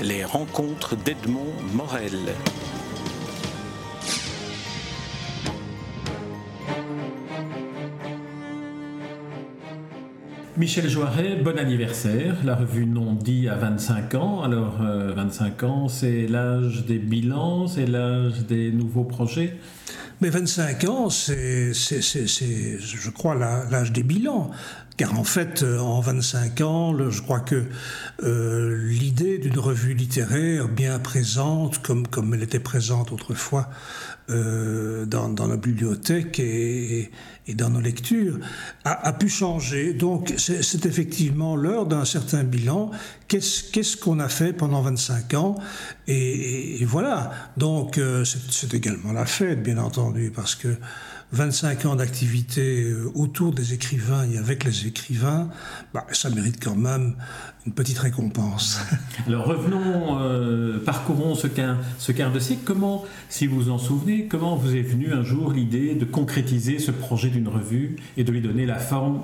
Les rencontres d'Edmond Morel. Michel Joiret, bon anniversaire. La revue Non dit à 25 ans. Alors, 25 euh, ans, c'est l'âge des bilans, c'est l'âge des nouveaux projets Mais 25 ans, c'est, je crois, l'âge des bilans. Car en fait, euh, en 25 ans, je crois que euh, l'idée d'une revue littéraire bien présente, comme, comme elle était présente autrefois euh, dans, dans, la bibliothèque et, dans nos lectures, a, pu changer. Donc c'est effectivement l'heure d'un certain bilan. Qu'est-ce qu'on a fait pendant 25 ans? Et, voilà. Donc c'est également la fête, bien entendu, parce que 25 ans d'activité euh, autour des écrivains et avec les écrivains, bah, ça mérite quand même une petite récompense. Alors revenons, euh, parcourons ce quart, de siècle. Comment, si vous vous en souvenez, comment vous est venue un jour l'idée de concrétiser ce projet d'une revue et de lui donner la forme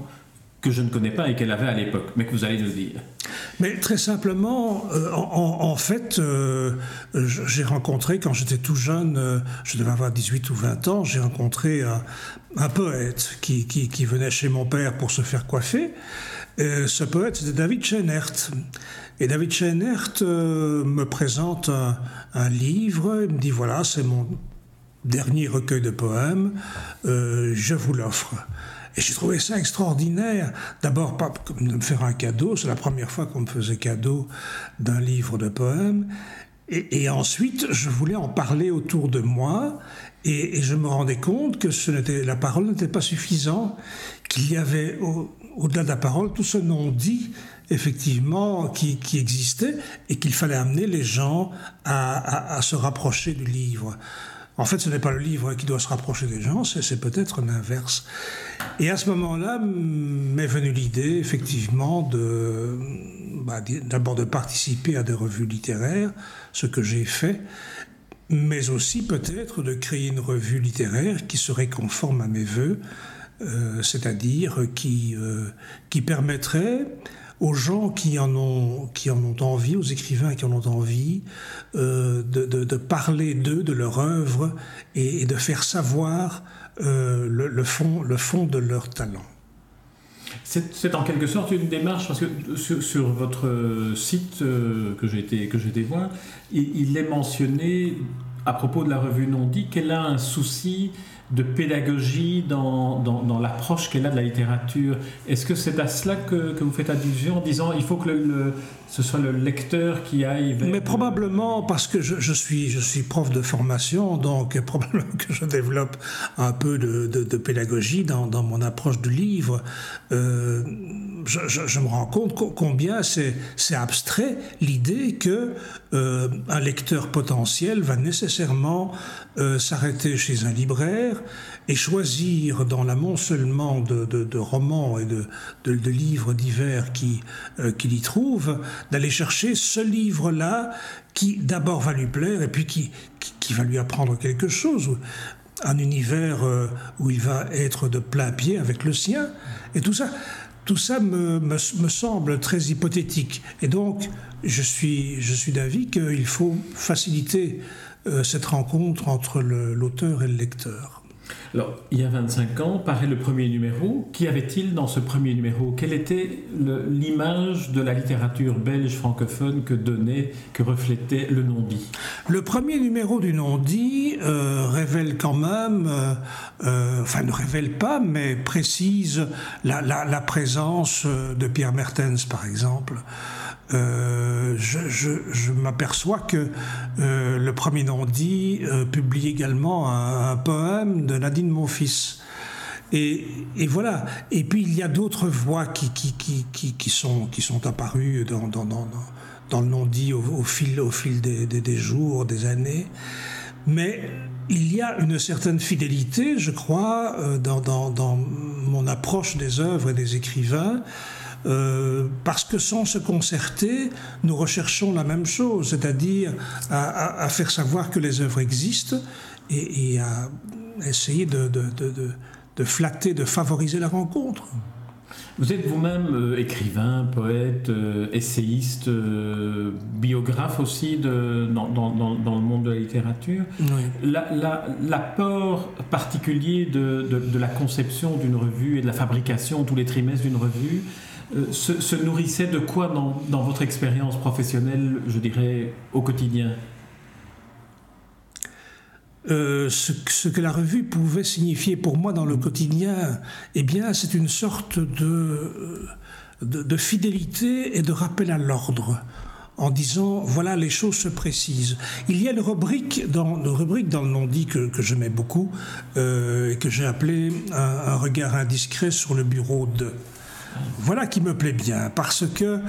que je ne connais pas et qu'elle avait à l'époque, mais que vous allez nous dire Mais très simplement, euh, en, fait, euh, j'ai rencontré, quand j'étais tout jeune, euh, je devais avoir 18 ou 20 ans, j'ai rencontré un, poète qui, venait chez mon père pour se faire coiffer. ce poète, c'était David Chenert. Et David Chenert me présente un, un livre, il me dit, voilà, c'est mon dernier recueil de poèmes, je vous l'offre. Et j'ai trouvé ça extraordinaire. D'abord, pas de me faire un cadeau, c'est la première fois qu'on me faisait cadeau d'un livre de poèmes. Et, ensuite, je voulais en parler autour de moi, et, je me rendais compte que ce la parole n'était pas suffisante, qu'il y avait au, delà de la parole tout ce non-dit effectivement qui, existait et qu'il fallait amener les gens à se rapprocher du livre. En fait, ce n'est pas le livre qui doit se rapprocher des gens, c'est peut-être l'inverse. Et à ce moment-là, m'est venue l'idée, effectivement, bah, d'abord de participer à des revues littéraires, ce que j'ai fait, mais aussi peut-être de créer une revue littéraire qui serait conforme à mes voeux, euh, c'est-à-dire qui, euh, qui permettrait aux gens qui en ont, qui en ont envie, aux écrivains qui en ont envie, euh, de, de, parler d'eux, de leur œuvre, et, de faire savoir euh, le, fond, le fond de leur talent. C'est en quelque sorte une démarche, parce que sur, votre site euh, que j'ai été, été voir, il, il, est mentionné, à propos de la revue Non dit, qu'elle a un souci de pédagogie dans, dans, l'approche qu'elle a de la littérature. Est-ce que c'est à cela que, que, vous faites allusion en disant il faut que le, ce soit le lecteur qui aille vers... Mais probablement parce que je, suis, je suis prof de formation, donc probablement que je développe un peu de, de, pédagogie dans, dans, mon approche du livre. Euh, je, je, me rends compte combien c'est abstrait l'idée que euh, un lecteur potentiel va nécessairement euh, s'arrêter chez un libraire et choisir dans l'amoncellement de, de, romans et de, livres divers qu'il euh, y trouve, d'aller chercher ce livre-là qui d'abord va lui plaire et puis qui, qui, va lui apprendre quelque chose, un univers euh, où il va être de plein pied avec le sien. Et tout ça, tout ça me, me, me semble très hypothétique. Et donc, je suis, je suis d'avis qu'il faut faciliter euh, cette rencontre entre l'auteur et le lecteur. Il y a 25 ans, paraît le premier numéro. Qu'y avait-il dans ce premier numéro? Quelle était l'image de la littérature belge francophone que donnait, que reflétait le non-dit? Le premier numéro du non-dit euh, révèle quand même, euh, euh, enfin ne révèle pas, mais précise la présence de Pierre Mertens, par exemple. Euh, je, m'aperçois que euh, le premier non-dit euh, publie également un, poème de Nadine Monfils. Et, voilà. Et puis il y a d'autres voix qui, sont, apparues dans, le non-dit au, fil, au fil des, jours, des années. Mais il y a une certaine fidélité, je crois, dans, dans mon approche des œuvres et des écrivains. Euh, parce que sans se concerter, nous recherchons la même chose, c'est-à-dire à, faire savoir que les œuvres existent et, à essayer de, de, flatter, de favoriser la rencontre. Vous êtes vous-même écrivain, poète, essayiste, biographe aussi de, dans, dans, dans, le monde de la littérature. Oui. L'apport particulier de, de, de, la conception d'une revue et de la fabrication tous les trimestres d'une revue, euh, se, nourrissait de quoi dans, dans votre expérience professionnelle, je dirais, au quotidien euh, ce, ce, que la revue pouvait signifier pour moi dans le quotidien, eh bien, c'est une sorte de, de, de, fidélité et de rappel à l'ordre en disant voilà les choses se précisent. Il y a une rubrique dans, une rubrique dans le non-dit que, que j'aimais beaucoup euh, et que j'ai appelé un, un, regard indiscret sur le bureau de. Voilà qui me plaît bien, parce que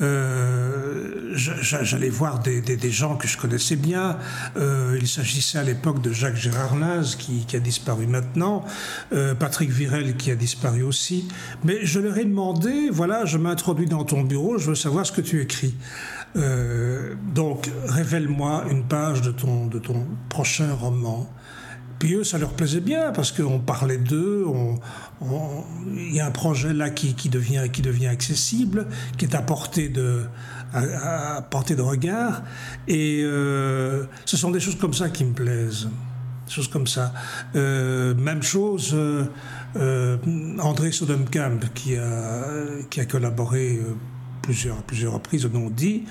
euh, j'allais voir des, gens que je connaissais bien. Euh, il s'agissait à l'époque de Jacques Gérard Naz, qui, a disparu maintenant, euh, Patrick Virel, qui a disparu aussi. Mais je leur ai demandé, voilà, je m'introduis dans ton bureau, je veux savoir ce que tu écris. donc, révèle-moi une page de ton, de ton prochain roman. Puis eux, ça leur plaisait bien parce qu'on parlait d'eux. Il y a un projet là qui, devient, accessible, qui est à portée de, regard. Et euh, ce sont des choses comme ça qui me plaisent. Choses comme ça. Euh, même chose, euh, André Sodomkamp, qui a, collaboré plusieurs, plusieurs reprises au non-dit,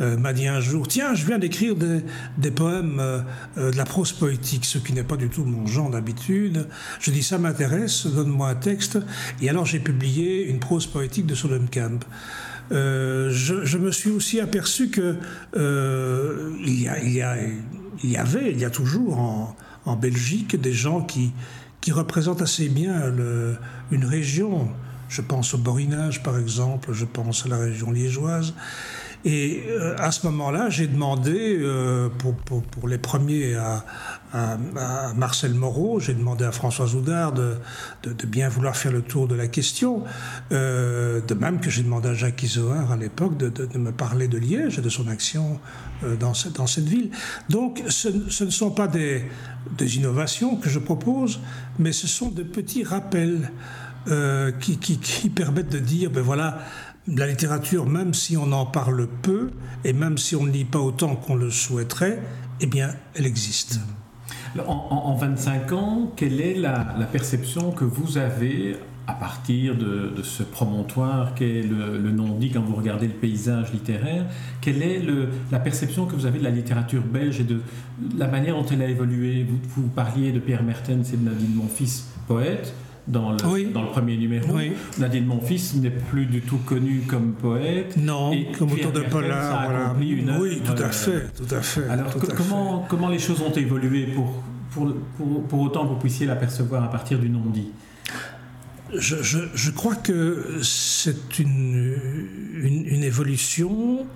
euh, m'a dit un jour Tiens, je viens d'écrire des, poèmes, euh, euh, de la prose poétique, ce qui n'est pas du tout mon genre d'habitude. Je dis Ça m'intéresse, donne-moi un texte. Et alors j'ai publié une prose poétique de Solemn Euh, je, me suis aussi aperçu que il, y il, y il, y avait, il y a toujours en, en Belgique des gens qui, qui représentent assez bien le, une région. Je pense au Borinage, par exemple, je pense à la région liégeoise. Et euh, à ce moment-là, j'ai demandé, euh, pour, pour, pour, les premiers à, à, à Marcel Moreau, j'ai demandé à François Oudard de, de, de, bien vouloir faire le tour de la question, euh, de même que j'ai demandé à Jacques Isoard à l'époque de, de, me parler de Liège et de son action dans, dans cette ville. Donc ce, ce, ne sont pas des, des innovations que je propose, mais ce sont de petits rappels. Euh, qui, qui, qui, permettent de dire, ben voilà, la littérature, même si on en parle peu, et même si on ne lit pas autant qu'on le souhaiterait, eh bien, elle existe. En, en 25 ans, quelle est la, perception que vous avez à partir de, ce promontoire qu'est le, le non-dit quand vous regardez le paysage littéraire? Quelle est la perception que vous avez de la littérature belge et de la manière dont elle a évolué? Vous, vous parliez de Pierre Mertens et de Nadine Monfils, poète dans le, oui. dans le premier numéro. Oui. Nadine Monfils n'est plus du tout connue comme poète. Non, et comme auteur de polar. Voilà. Une oui, tout à fait, tout à fait. Alors comment, fait. comment les choses ont évolué pour, pour, pour, pour autant que vous puissiez l'apercevoir à partir du non-dit? Je, je, je, crois que c'est une, une, une, évolution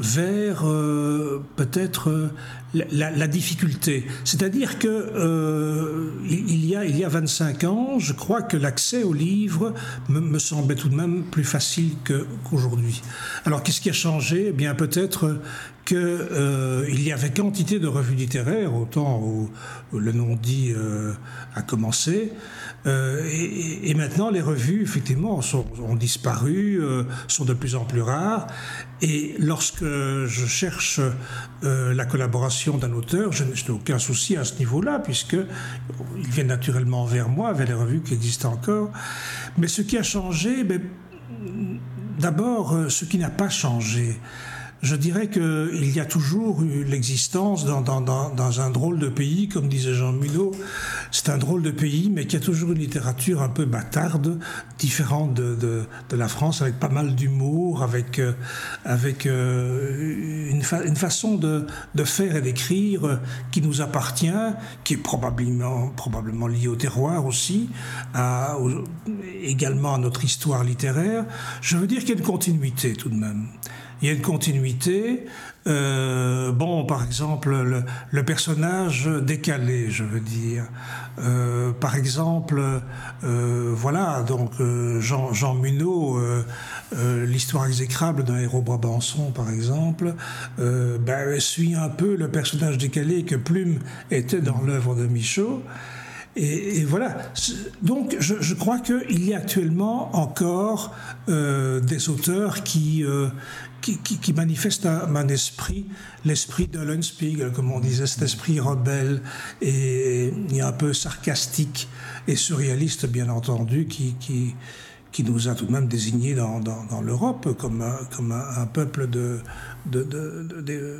vers euh, peut-être euh, la, difficulté. C'est-à-dire que euh, il, y a, il y a 25 ans, je crois que l'accès aux livres me, me, semblait tout de même plus facile qu'aujourd'hui. Alors qu'est-ce qui a changé? Eh bien peut-être qu'il euh, y avait quantité de revues littéraires au temps où, où le non-dit euh, a commencé. Euh, et, maintenant, les revues, effectivement, ont disparu, sont de plus en plus rares. Et lorsque je cherche la collaboration d'un auteur, je, n'ai aucun souci à ce niveau-là, puisqu'il vient naturellement vers moi, vers les revues qui existent encore. Mais ce qui a changé, ben, d'abord, ce qui n'a pas changé, je dirais qu'il y a toujours eu l'existence dans, dans, dans, dans, un drôle de pays, comme disait Jean Mulot. C'est un drôle de pays, mais qui a toujours une littérature un peu bâtarde, différente de, de, de la France, avec pas mal d'humour, avec, euh, avec euh, une, une, façon de, de faire et d'écrire qui nous appartient, qui est probablement, probablement liée au terroir aussi, à, également à notre histoire littéraire. Je veux dire qu'il y a une continuité tout de même il y a une continuité. Euh, bon, par exemple, le, personnage décalé, je veux dire. Euh, par exemple, euh, voilà, donc Jean, Jean l'histoire exécrable d'un héros Brabançon, par exemple, ben, suit un peu le personnage décalé que Plume était dans l'œuvre de Michaud. Et, voilà. Donc, je, crois qu'il y a actuellement encore euh, des auteurs qui, euh, qui, manifestent un, un esprit, l'esprit de Lundspiegel, comme on disait, cet esprit rebelle et, un peu sarcastique et surréaliste, bien entendu, qui, qui, qui nous a tout de même désignés dans, dans, l'Europe comme, un, comme un, peuple de,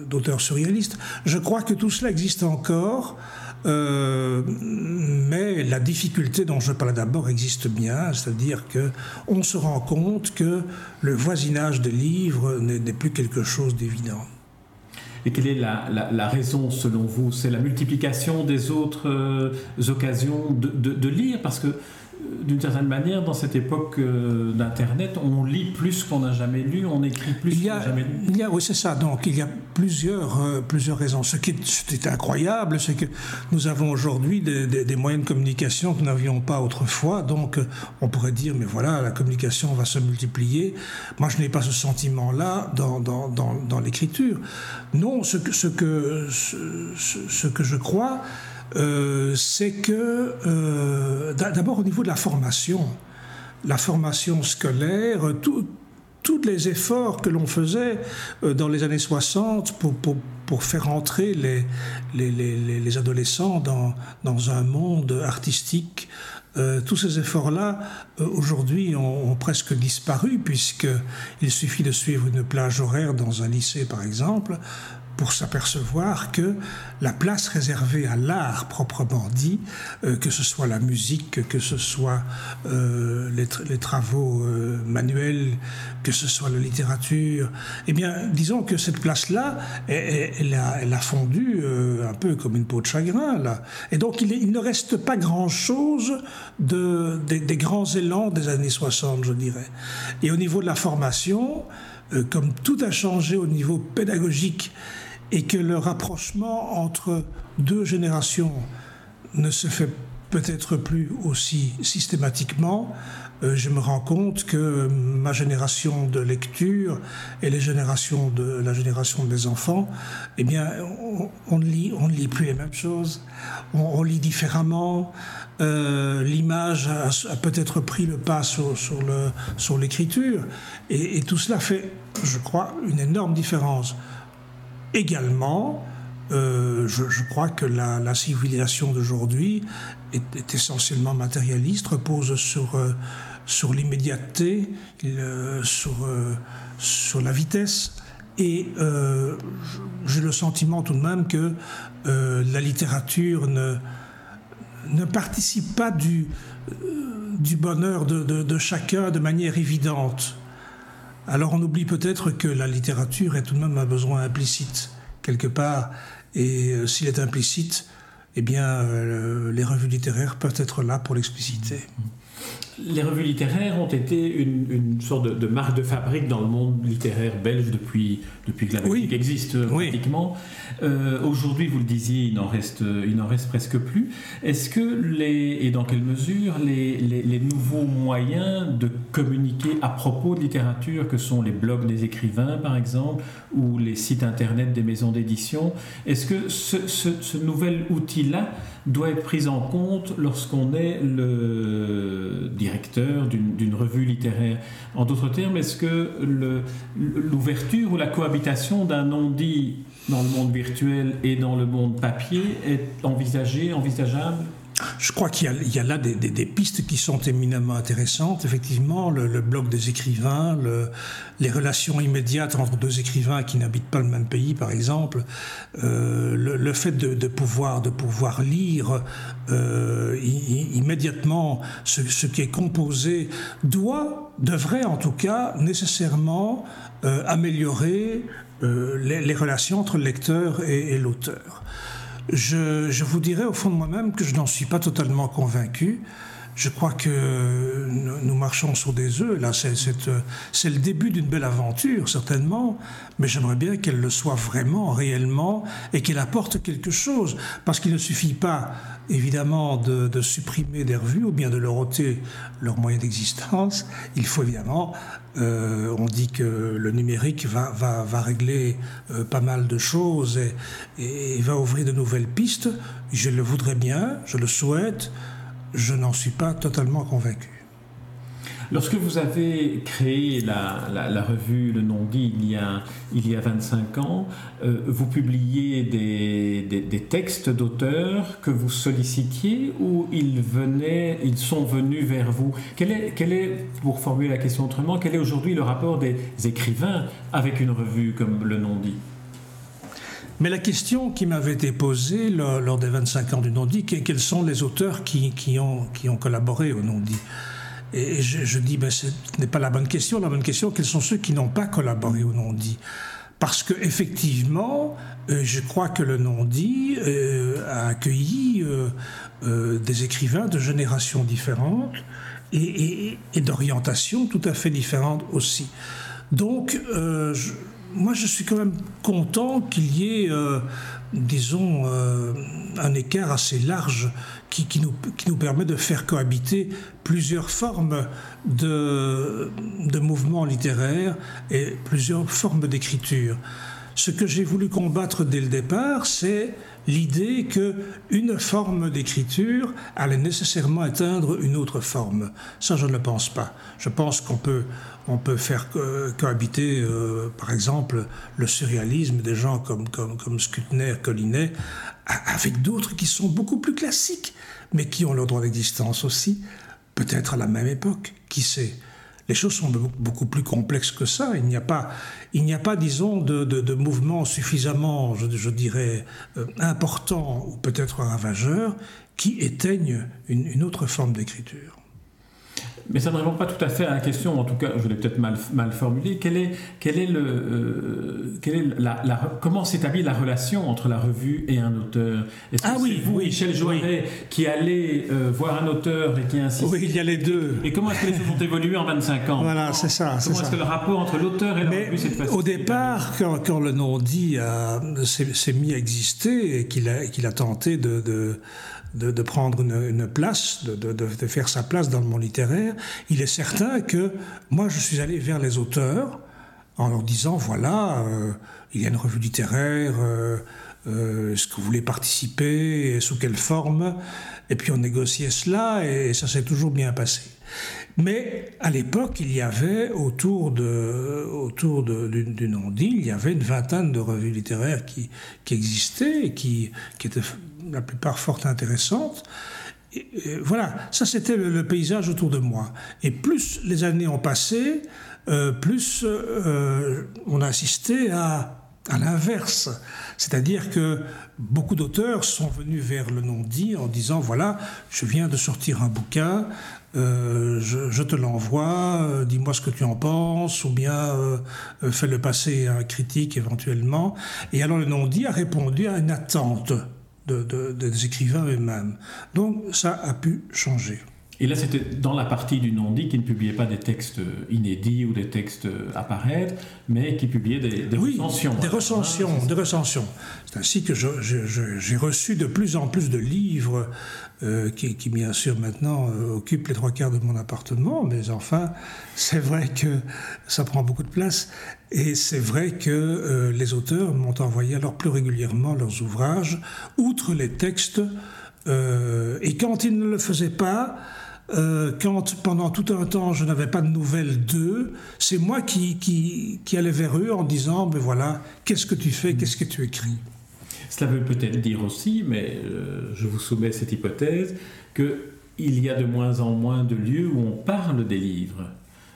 d'auteurs surréalistes. Je crois que tout cela existe encore. Euh, mais la difficulté dont je parlais d'abord existe bien, c'est-à-dire que on se rend compte que le voisinage des livres n'est plus quelque chose d'évident. Et quelle est la, raison selon vous? C'est la multiplication des autres euh, occasions de, de, de, lire? Parce que d'une certaine manière, dans cette époque euh, d'Internet, on lit plus qu'on n'a jamais lu, on écrit plus qu'on n'a jamais lu. Il y a, oui, c'est ça. Donc, il y a plusieurs, euh, plusieurs raisons. Ce qui est, incroyable, c'est que nous avons aujourd'hui des, moyens de communication que nous n'avions pas autrefois. Donc, euh, on pourrait dire, mais voilà, la communication va se multiplier. Moi, je n'ai pas ce sentiment-là dans, dans, dans, l'écriture. Non, ce que, ce que, ce que je crois, euh, c'est que euh, d'abord au niveau de la formation, la formation scolaire, tous les efforts que l'on faisait euh, dans les années 60 pour, faire entrer les, les, les, les adolescents dans, dans, un monde artistique, tous ces efforts-là, aujourd'hui, ont, ont, presque disparu, puisqu'il suffit de suivre une plage horaire dans un lycée, par exemple, pour s'apercevoir que la place réservée à l'art proprement dit, euh, que ce soit la musique, que ce soit euh, les, travaux euh, manuels, que ce soit la littérature, eh bien, disons que cette place-là, elle, a, fondu un peu comme une peau de chagrin, là. Et donc, il, il ne reste pas grand-chose de, des, des grands élans des années 60, je dirais. Et au niveau de la formation, comme tout a changé au niveau pédagogique, et que le rapprochement entre deux générations ne se fait peut-être plus aussi systématiquement, euh, je me rends compte que ma génération de lecture et les générations de la génération des enfants, eh bien, on, lit, on ne lit plus les mêmes choses, on, lit différemment. Euh, l'image a, peut-être pris le pas sur, sur, l'écriture, et tout cela fait, je crois, une énorme différence. Également, euh, je, crois que la, civilisation d'aujourd'hui est, essentiellement matérialiste, repose sur, euh, sur l'immédiateté, euh, sur, sur la vitesse. Et j'ai le sentiment tout de même que la littérature ne, ne participe pas du, du bonheur de, de chacun de manière évidente. Alors on oublie peut-être que la littérature est tout de même un besoin implicite, quelque part, et euh, s'il est implicite, eh bien, euh, les revues littéraires peuvent être là pour l'expliciter les revues littéraires ont été une, sorte de, marque de fabrique dans le monde littéraire belge depuis, depuis que la Belgique existe pratiquement. Euh, aujourd'hui, vous le disiez, il n'en reste, il reste presque plus. Est-ce que, les, et dans quelle mesure, les, les, nouveaux moyens de communiquer à propos de littérature, que sont les blogs des écrivains par exemple, ou les sites internet des maisons d'édition, est-ce que ce, ce nouvel outil-là doit être pris en compte lorsqu'on est le directeur d'une revue littéraire. En d'autres termes, est-ce que l'ouverture ou la cohabitation d'un non-dit dans le monde virtuel et dans le monde papier est envisagée, envisageable? Je crois qu'il y, a là des, pistes qui sont éminemment intéressantes. Effectivement, le, blog des écrivains, les relations immédiates entre deux écrivains qui n'habitent pas le même pays, par exemple, euh, le, fait de, pouvoir, de pouvoir lire euh, immédiatement ce, qui est composé doit, devrait en tout cas nécessairement euh, améliorer les, relations entre le lecteur et l'auteur. Je, vous dirais au fond de moi-même que je n'en suis pas totalement convaincu. Je crois que nous marchons sur des œufs. Là, c'est le début d'une belle aventure, certainement, mais j'aimerais bien qu'elle le soit vraiment, réellement, et qu'elle apporte quelque chose. Parce qu'il ne suffit pas, évidemment, de, supprimer des revues ou bien de leur ôter leurs moyens d'existence. Il faut évidemment, euh, on dit que le numérique va, régler euh, pas mal de choses et va ouvrir de nouvelles pistes. Je le voudrais bien, je le souhaite je n'en suis pas totalement convaincu. Lorsque vous avez créé la, revue Le Non-Dit il, y a, il y a 25 ans, euh, vous publiez des, textes d'auteurs que vous sollicitiez ou ils, venaient, ils sont venus vers vous? Quel est, quel est, pour formuler la question autrement, quel est aujourd'hui le rapport des écrivains avec une revue comme Le Non-Dit mais la question qui m'avait été posée lors, des 25 ans du non-dit, quels sont les auteurs qui, ont, collaboré au non-dit? Et je, dis, ben, ce n'est pas la bonne question. La bonne question, quels sont ceux qui n'ont pas collaboré au non-dit? Parce que effectivement, euh, je crois que le non-dit euh, a accueilli euh, des écrivains de générations différentes et, et d'orientations tout à fait différentes aussi. Donc, je, moi, je suis quand même content qu'il y ait, euh, disons, euh, un écart assez large qui, nous, permet de faire cohabiter plusieurs formes de, de mouvements littéraires et plusieurs formes d'écriture. Ce que j'ai voulu combattre dès le départ, c'est l'idée que une forme d'écriture allait nécessairement atteindre une autre forme. Ça, je ne le pense pas. Je pense qu'on peut on peut faire cohabiter, euh, par exemple, le surréalisme des gens comme, comme, comme Collinet, avec d'autres qui sont beaucoup plus classiques, mais qui ont leur droit d'existence aussi, peut-être à la même époque, qui sait? Les choses sont beaucoup plus complexes que ça. Il n'y a pas, il n'y disons, de, de, mouvement suffisamment, je, dirais, euh, important ou peut-être ravageur qui éteigne une autre forme d'écriture. Mais ça ne répond pas tout à fait à la question, en tout cas, je l'ai peut-être mal, mal formulé. Quel est, quel est le, euh, quel est la, comment s'établit la relation entre la revue et un auteur? Ah oui, vous, Michel Joiret, qui allez euh, voir un auteur et qui insiste? Oui, il y a les deux. Et comment est-ce que les choses ont évolué en 25 ans? Voilà, c'est ça. Comment est-ce que le rapport entre l'auteur et la revue s'est passé Au départ, quand, le non-dit s'est mis à exister et qu'il a, qu'il a tenté de, de de, prendre une, place, de, faire sa place dans le monde littéraire, il est certain que moi je suis allé vers les auteurs en leur disant voilà, euh, il y a une revue littéraire, euh, euh, est-ce que vous voulez participer, sous quelle forme Et puis on négociait cela et ça s'est toujours bien passé. Mais à l'époque, il y avait autour, de, autour de, il y avait une vingtaine de revues littéraires qui, qui existaient et qui, qui étaient la plupart fort intéressantes. Voilà, ça c'était le, paysage autour de moi. Et plus les années ont passé, euh, plus euh, on a assisté à, à l'inverse. C'est-à-dire que beaucoup d'auteurs sont venus vers le non-dit en disant, voilà, je viens de sortir un bouquin, euh, je, te l'envoie, dis-moi ce que tu en penses, ou bien fais-le passer à un critique éventuellement. Et alors le non-dit a répondu à une attente des écrivains eux-mêmes. Donc ça a pu changer. Et là, c'était dans la partie du non-dit qui ne publiait pas des textes inédits ou des textes à paraître, mais qui publiait des, des oui, recensions. Des recensions, des recensions. C'est ainsi que j'ai reçu de plus en plus de livres euh, qui, bien sûr maintenant euh, occupent les trois quarts de mon appartement, mais enfin, c'est vrai que ça prend beaucoup de place. Et c'est vrai que euh, les auteurs m'ont envoyé alors plus régulièrement leurs ouvrages, outre les textes, et quand ils ne le faisaient pas, quand pendant tout un temps je n'avais pas de nouvelles d'eux, c'est moi qui, qui, qui allais vers eux en disant, ben voilà, qu'est-ce que tu fais, qu'est-ce que tu écris? Cela veut peut-être dire aussi, mais euh, je vous soumets cette hypothèse, qu'il y a de moins en moins de lieux où on parle des livres,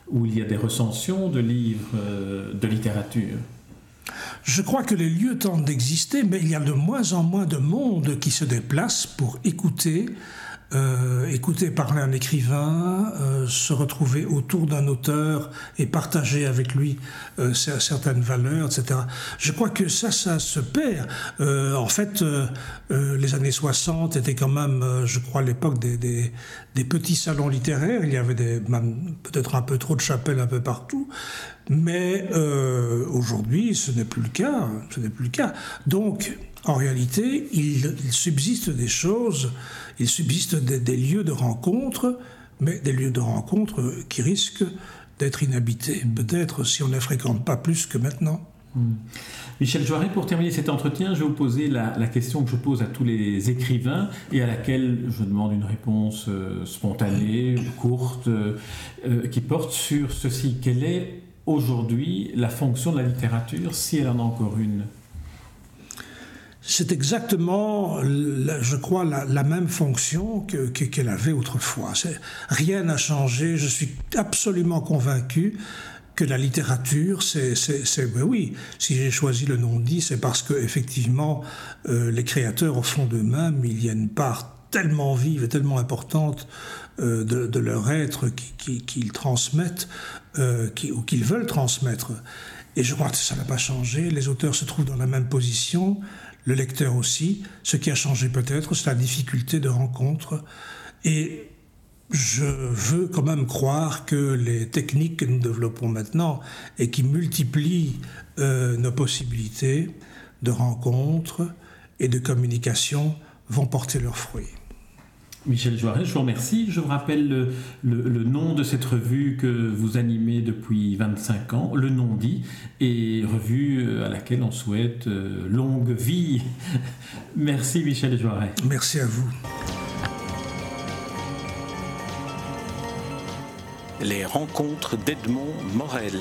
où il y a des recensions de livres euh, de littérature. Je crois que les lieux tentent d'exister, mais il y a de moins en moins de monde qui se déplace pour écouter euh, écouter parler un écrivain, euh, se retrouver autour d'un auteur et partager avec lui euh, certaines valeurs, etc. Je crois que ça, ça se perd. en fait, les années 60 étaient quand même, je crois, l'époque des, des, des, petits salons littéraires. Il y avait peut-être un peu trop de chapelles un peu partout. Mais aujourd'hui, ce n'est plus le cas. Ce n'est plus le cas. Donc, en réalité, il, subsiste des choses, il subsiste des, lieux de rencontre, mais des lieux de rencontre qui risquent d'être inhabités, peut-être si on ne fréquente pas plus que maintenant. Hmm. Michel Joiret, pour terminer cet entretien, je vais vous poser la, question que je pose à tous les écrivains et à laquelle je demande une réponse euh, spontanée, courte, euh, qui porte sur ceci. Quelle est aujourd'hui la fonction de la littérature, si elle en a encore une? C'est exactement, je crois, la, même fonction qu'elle avait autrefois. Rien n'a changé. Je suis absolument convaincu que la littérature, c'est, ben oui, si j'ai choisi le nom dit, c'est parce que effectivement, euh, les créateurs, au fond d'eux-mêmes, il y a une part tellement vive et tellement importante euh, de, leur être qu'ils transmettent euh, ou qu'ils veulent transmettre. Et je crois que ça n'a pas changé. Les auteurs se trouvent dans la même position le lecteur aussi. Ce qui a changé peut-être, c'est la difficulté de rencontre. Et je veux quand même croire que les techniques que nous développons maintenant et qui multiplient euh, nos possibilités de rencontre et de communication vont porter leurs fruits. Michel Joiret, je vous remercie. Je vous rappelle le, nom de cette revue que vous animez depuis 25 ans, Le Non dit, et revue euh, à laquelle on souhaite euh, longue vie. Merci Michel Joiret. Merci à vous. Les rencontres d'Edmond Morel.